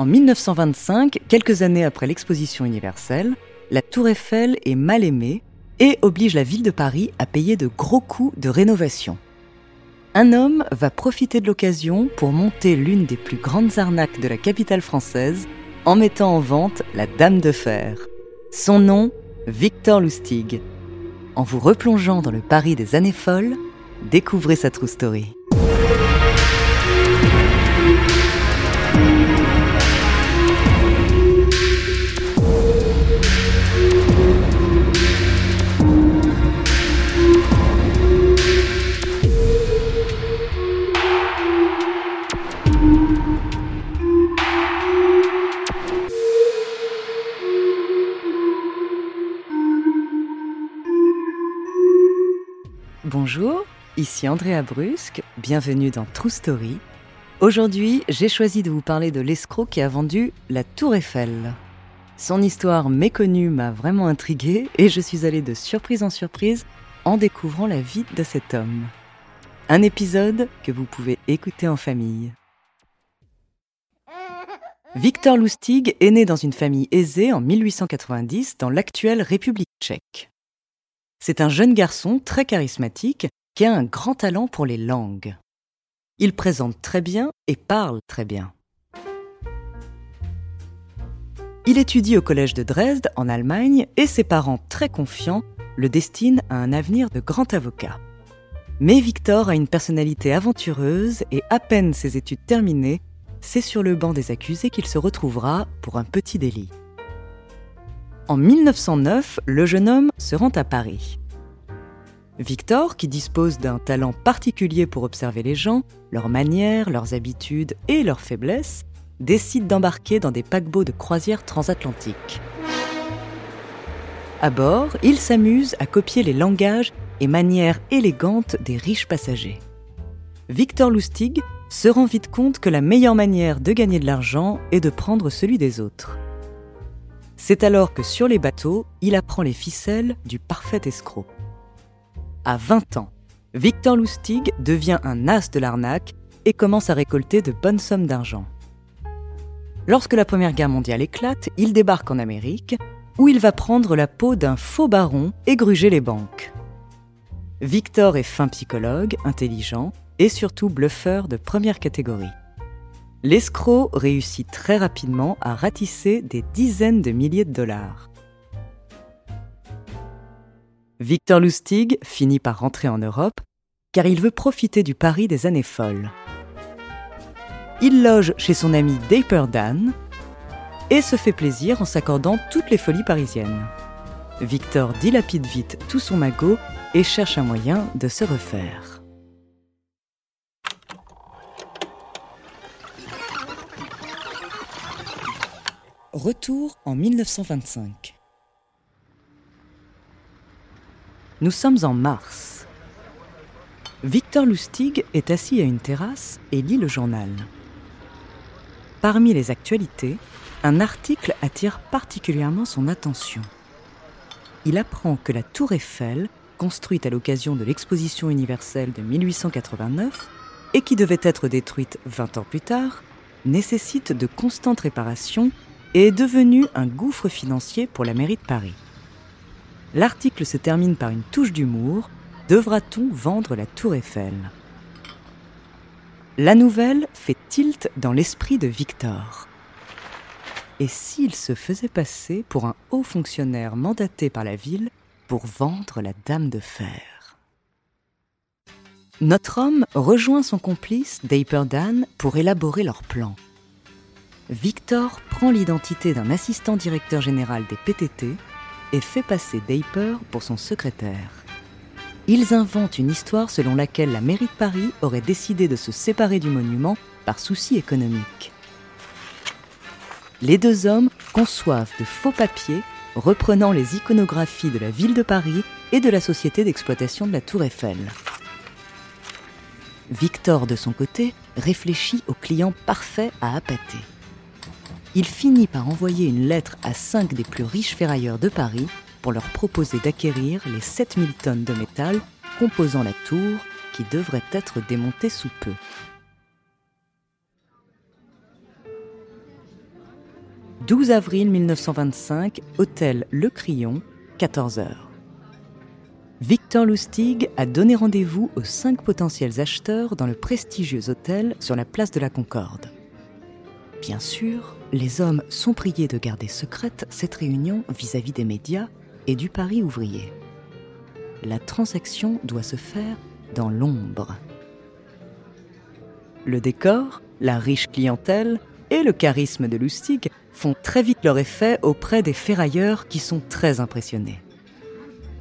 En 1925, quelques années après l'exposition universelle, la tour Eiffel est mal aimée et oblige la ville de Paris à payer de gros coûts de rénovation. Un homme va profiter de l'occasion pour monter l'une des plus grandes arnaques de la capitale française en mettant en vente la Dame de Fer. Son nom, Victor Lustig. En vous replongeant dans le Paris des années folles, découvrez sa true story. Bonjour, ici Andrea Brusque, bienvenue dans True Story. Aujourd'hui, j'ai choisi de vous parler de l'escroc qui a vendu la Tour Eiffel. Son histoire méconnue m'a vraiment intriguée et je suis allée de surprise en surprise en découvrant la vie de cet homme. Un épisode que vous pouvez écouter en famille. Victor Lustig est né dans une famille aisée en 1890 dans l'actuelle République tchèque. C'est un jeune garçon très charismatique qui a un grand talent pour les langues. Il présente très bien et parle très bien. Il étudie au collège de Dresde en Allemagne et ses parents très confiants le destinent à un avenir de grand avocat. Mais Victor a une personnalité aventureuse et à peine ses études terminées, c'est sur le banc des accusés qu'il se retrouvera pour un petit délit. En 1909, le jeune homme se rend à Paris. Victor, qui dispose d'un talent particulier pour observer les gens, leurs manières, leurs habitudes et leurs faiblesses, décide d'embarquer dans des paquebots de croisière transatlantique. À bord, il s'amuse à copier les langages et manières élégantes des riches passagers. Victor Lustig se rend vite compte que la meilleure manière de gagner de l'argent est de prendre celui des autres. C'est alors que sur les bateaux, il apprend les ficelles du parfait escroc. À 20 ans, Victor Lustig devient un as de l'arnaque et commence à récolter de bonnes sommes d'argent. Lorsque la Première Guerre mondiale éclate, il débarque en Amérique, où il va prendre la peau d'un faux baron et gruger les banques. Victor est fin psychologue, intelligent et surtout bluffeur de première catégorie. L'escroc réussit très rapidement à ratisser des dizaines de milliers de dollars. Victor Lustig finit par rentrer en Europe car il veut profiter du Paris des années folles. Il loge chez son ami Dapper Dan et se fait plaisir en s'accordant toutes les folies parisiennes. Victor dilapide vite tout son magot et cherche un moyen de se refaire. Retour en 1925. Nous sommes en mars. Victor Lustig est assis à une terrasse et lit le journal. Parmi les actualités, un article attire particulièrement son attention. Il apprend que la tour Eiffel, construite à l'occasion de l'exposition universelle de 1889 et qui devait être détruite 20 ans plus tard, nécessite de constantes réparations et est devenu un gouffre financier pour la mairie de Paris. L'article se termine par une touche d'humour. Devra-t-on vendre la tour Eiffel? La nouvelle fait tilt dans l'esprit de Victor. Et s'il se faisait passer pour un haut fonctionnaire mandaté par la ville pour vendre la Dame de Fer? Notre homme rejoint son complice, Dapper Dan, pour élaborer leur plan. Victor prend l'identité d'un assistant directeur général des PTT et fait passer Dapper pour son secrétaire. Ils inventent une histoire selon laquelle la mairie de Paris aurait décidé de se séparer du monument par souci économique. Les deux hommes conçoivent de faux papiers reprenant les iconographies de la ville de Paris et de la société d'exploitation de la Tour Eiffel. Victor, de son côté, réfléchit au client parfait à appâter il finit par envoyer une lettre à cinq des plus riches ferrailleurs de Paris pour leur proposer d'acquérir les 7000 tonnes de métal composant la tour qui devrait être démontée sous peu. 12 avril 1925, hôtel Le Crillon, 14h. Victor Lustig a donné rendez-vous aux cinq potentiels acheteurs dans le prestigieux hôtel sur la place de la Concorde. Bien sûr, les hommes sont priés de garder secrète cette réunion vis-à-vis des médias et du Paris ouvrier. La transaction doit se faire dans l'ombre. Le décor, la riche clientèle et le charisme de Lustig font très vite leur effet auprès des ferrailleurs qui sont très impressionnés.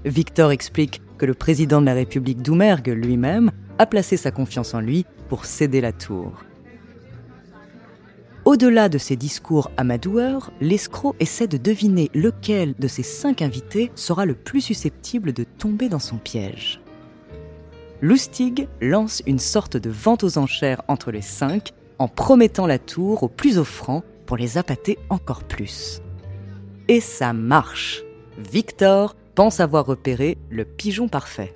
Victor explique que le président de la République Doumergue lui-même a placé sa confiance en lui pour céder la tour. Au-delà de ses discours amadoueurs, l'escroc essaie de deviner lequel de ses cinq invités sera le plus susceptible de tomber dans son piège. Lustig lance une sorte de vente aux enchères entre les cinq en promettant la tour aux plus offrants pour les appâter encore plus. Et ça marche. Victor pense avoir repéré le pigeon parfait.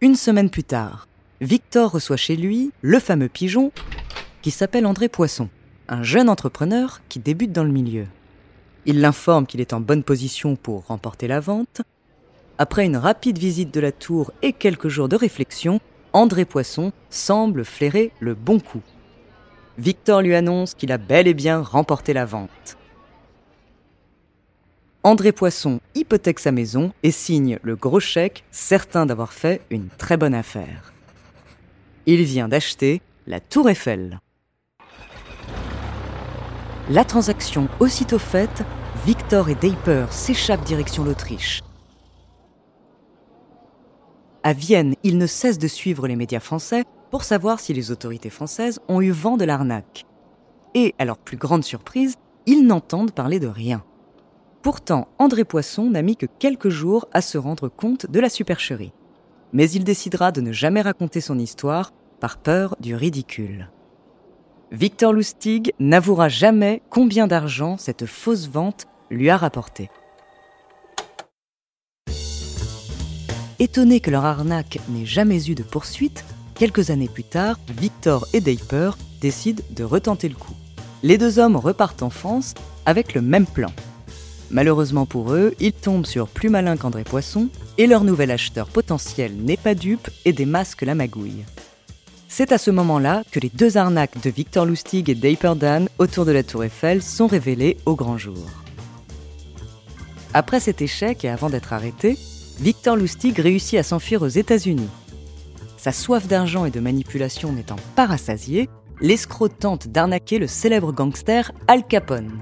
Une semaine plus tard, Victor reçoit chez lui le fameux pigeon qui s'appelle André Poisson, un jeune entrepreneur qui débute dans le milieu. Il l'informe qu'il est en bonne position pour remporter la vente. Après une rapide visite de la tour et quelques jours de réflexion, André Poisson semble flairer le bon coup. Victor lui annonce qu'il a bel et bien remporté la vente. André Poisson hypothèque sa maison et signe le gros chèque, certain d'avoir fait une très bonne affaire. Il vient d'acheter la Tour Eiffel. La transaction aussitôt faite, Victor et Deiper s'échappent direction l'Autriche. À Vienne, ils ne cessent de suivre les médias français pour savoir si les autorités françaises ont eu vent de l'arnaque. Et, à leur plus grande surprise, ils n'entendent parler de rien. Pourtant, André Poisson n'a mis que quelques jours à se rendre compte de la supercherie mais il décidera de ne jamais raconter son histoire par peur du ridicule. Victor Lustig n'avouera jamais combien d'argent cette fausse vente lui a rapporté. Étonnés que leur arnaque n'ait jamais eu de poursuite, quelques années plus tard, Victor et Deiper décident de retenter le coup. Les deux hommes repartent en France avec le même plan. Malheureusement pour eux, ils tombent sur plus malin qu'André Poisson, et leur nouvel acheteur potentiel n'est pas dupe et démasque la magouille. C'est à ce moment-là que les deux arnaques de Victor Lustig et Deiper Dan autour de la Tour Eiffel sont révélées au grand jour. Après cet échec et avant d'être arrêté, Victor Lustig réussit à s'enfuir aux États-Unis. Sa soif d'argent et de manipulation n'étant pas rassasiée, l'escroc tente d'arnaquer le célèbre gangster Al Capone.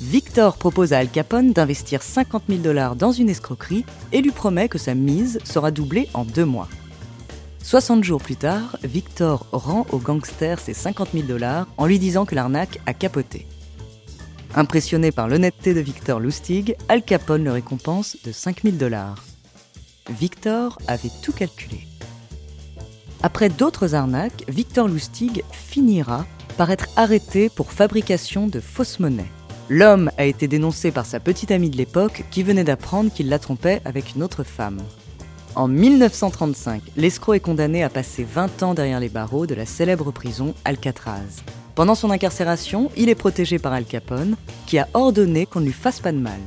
Victor propose à Al Capone d'investir 50 000 dollars dans une escroquerie et lui promet que sa mise sera doublée en deux mois. 60 jours plus tard, Victor rend au gangster ses 50 000 dollars en lui disant que l'arnaque a capoté. Impressionné par l'honnêteté de Victor Lustig, Al Capone le récompense de 5 000 dollars. Victor avait tout calculé. Après d'autres arnaques, Victor Lustig finira par être arrêté pour fabrication de fausses monnaies. L'homme a été dénoncé par sa petite amie de l'époque qui venait d'apprendre qu'il la trompait avec une autre femme. En 1935, l'escroc est condamné à passer 20 ans derrière les barreaux de la célèbre prison Alcatraz. Pendant son incarcération, il est protégé par Al Capone, qui a ordonné qu'on ne lui fasse pas de mal.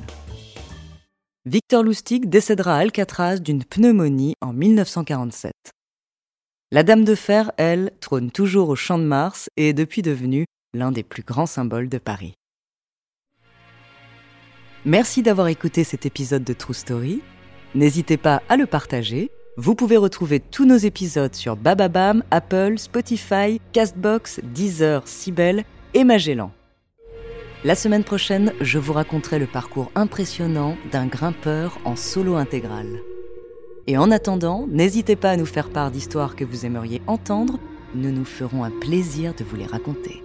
Victor Lustig décédera à Alcatraz d'une pneumonie en 1947. La Dame de Fer, elle, trône toujours au Champ de Mars et est depuis devenue l'un des plus grands symboles de Paris. Merci d'avoir écouté cet épisode de True Story. N'hésitez pas à le partager. Vous pouvez retrouver tous nos épisodes sur Bababam, Apple, Spotify, Castbox, Deezer, Sibel et Magellan. La semaine prochaine, je vous raconterai le parcours impressionnant d'un grimpeur en solo intégral. Et en attendant, n'hésitez pas à nous faire part d'histoires que vous aimeriez entendre, nous nous ferons un plaisir de vous les raconter.